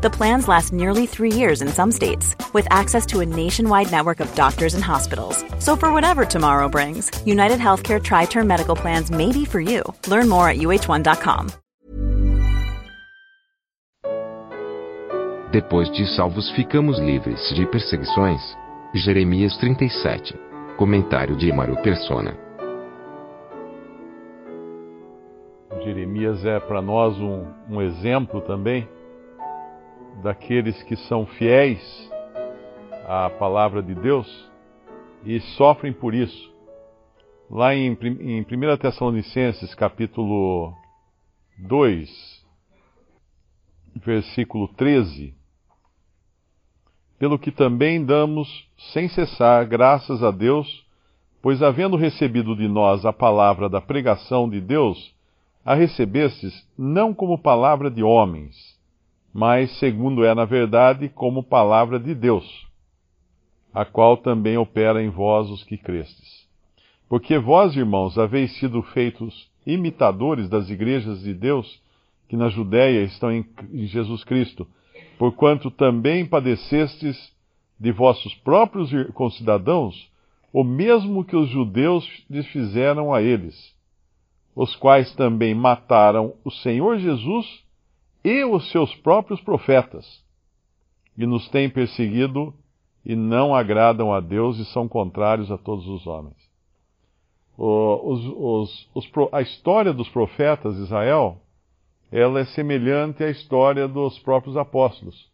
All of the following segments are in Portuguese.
The plans last nearly three years in some states, with access to a nationwide network of doctors and hospitals. So, for whatever tomorrow brings, United Healthcare Tri Term Medical Plans may be for you. Learn more at uh1.com. Depois de salvos, ficamos livres de perseguições. Jeremias 37. Comentário de Emaro Persona. Jeremias é para nós um, um exemplo também daqueles que são fiéis à palavra de Deus e sofrem por isso. Lá em, em 1 Tessalonicenses, capítulo 2, versículo 13, pelo que também damos sem cessar graças a Deus, pois havendo recebido de nós a palavra da pregação de Deus, a recebestes não como palavra de homens, mas, segundo é na verdade, como palavra de Deus, a qual também opera em vós os que crestes. Porque vós, irmãos, haveis sido feitos imitadores das igrejas de Deus que na Judéia estão em Jesus Cristo, porquanto também padecestes de vossos próprios concidadãos o mesmo que os judeus lhes fizeram a eles, os quais também mataram o Senhor Jesus e os seus próprios profetas, e nos têm perseguido e não agradam a Deus e são contrários a todos os homens. Os, os, os, a história dos profetas de Israel ela é semelhante à história dos próprios apóstolos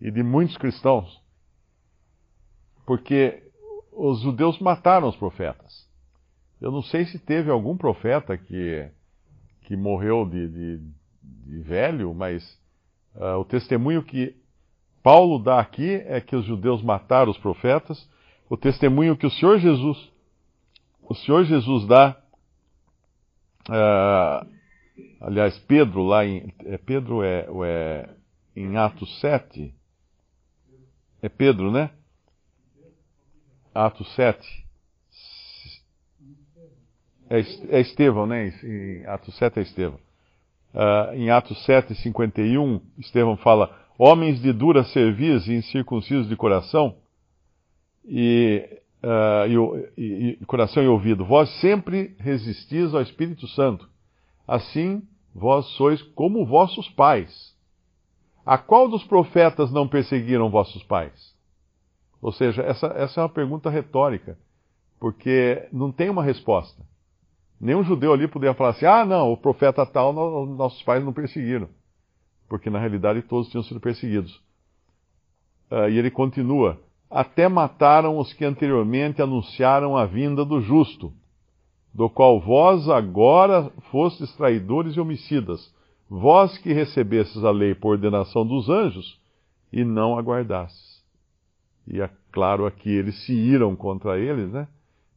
e de muitos cristãos, porque os judeus mataram os profetas. Eu não sei se teve algum profeta que, que morreu de, de, de velho, mas uh, o testemunho que Paulo dá aqui é que os judeus mataram os profetas. O testemunho que o Senhor Jesus, o Senhor Jesus dá uh, Aliás, Pedro lá em. É Pedro é, é em Atos 7. É Pedro, né? Atos 7. É, é Estevão, né? Em Atos 7 é Estevão. Uh, em Atos 7, 51, Estevão fala: Homens de dura cerviz e incircuncisos de coração, e, uh, e, e, coração e ouvido, vós sempre resistis ao Espírito Santo Assim, vós sois como vossos pais. A qual dos profetas não perseguiram vossos pais? Ou seja, essa, essa é uma pergunta retórica, porque não tem uma resposta. Nenhum judeu ali poderia falar assim: ah, não, o profeta tal, nossos pais não perseguiram. Porque na realidade todos tinham sido perseguidos. Uh, e ele continua: até mataram os que anteriormente anunciaram a vinda do justo do qual vós agora fostes traidores e homicidas, vós que recebestes a lei por ordenação dos anjos e não aguardastes. E é claro aqui eles se iram contra eles, né?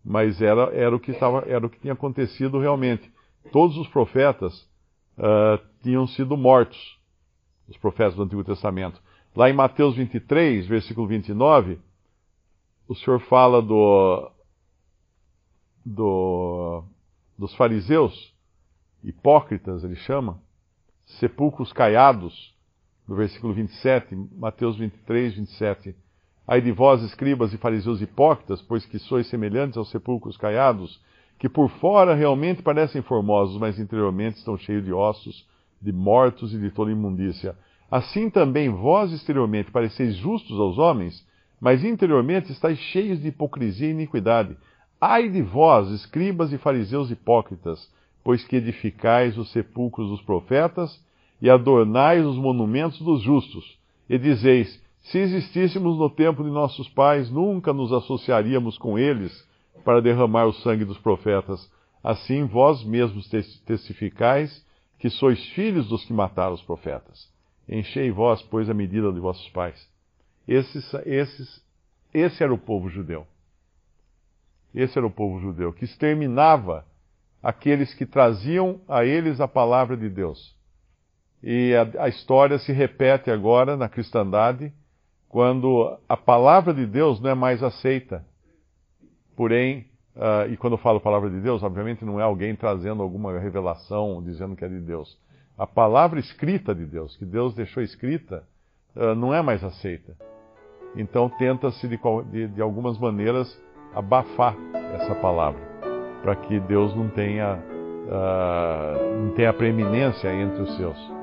Mas era, era, o, que estava, era o que tinha acontecido realmente. Todos os profetas uh, tinham sido mortos, os profetas do Antigo Testamento. Lá em Mateus 23, versículo 29, o Senhor fala do, do, dos fariseus, hipócritas, ele chama, sepulcros caiados, no versículo 27, Mateus 23, 27. Ai de vós, escribas e fariseus hipócritas, pois que sois semelhantes aos sepulcros caiados, que por fora realmente parecem formosos, mas interiormente estão cheios de ossos, de mortos e de toda imundícia. Assim também vós exteriormente pareceis justos aos homens, mas interiormente estáis cheios de hipocrisia e iniquidade. Ai de vós, escribas e fariseus hipócritas, pois que edificais os sepulcros dos profetas e adornais os monumentos dos justos, e dizeis: se existíssemos no tempo de nossos pais, nunca nos associaríamos com eles para derramar o sangue dos profetas. Assim vós mesmos testificais que sois filhos dos que mataram os profetas. Enchei vós, pois, a medida de vossos pais. Esse era o povo judeu. Esse era o povo judeu, que exterminava aqueles que traziam a eles a palavra de Deus. E a, a história se repete agora na cristandade, quando a palavra de Deus não é mais aceita. Porém, uh, e quando eu falo palavra de Deus, obviamente não é alguém trazendo alguma revelação dizendo que é de Deus. A palavra escrita de Deus, que Deus deixou escrita, uh, não é mais aceita. Então tenta-se de, de, de algumas maneiras abafar essa palavra, para que Deus não tenha, uh, não tenha preeminência entre os seus.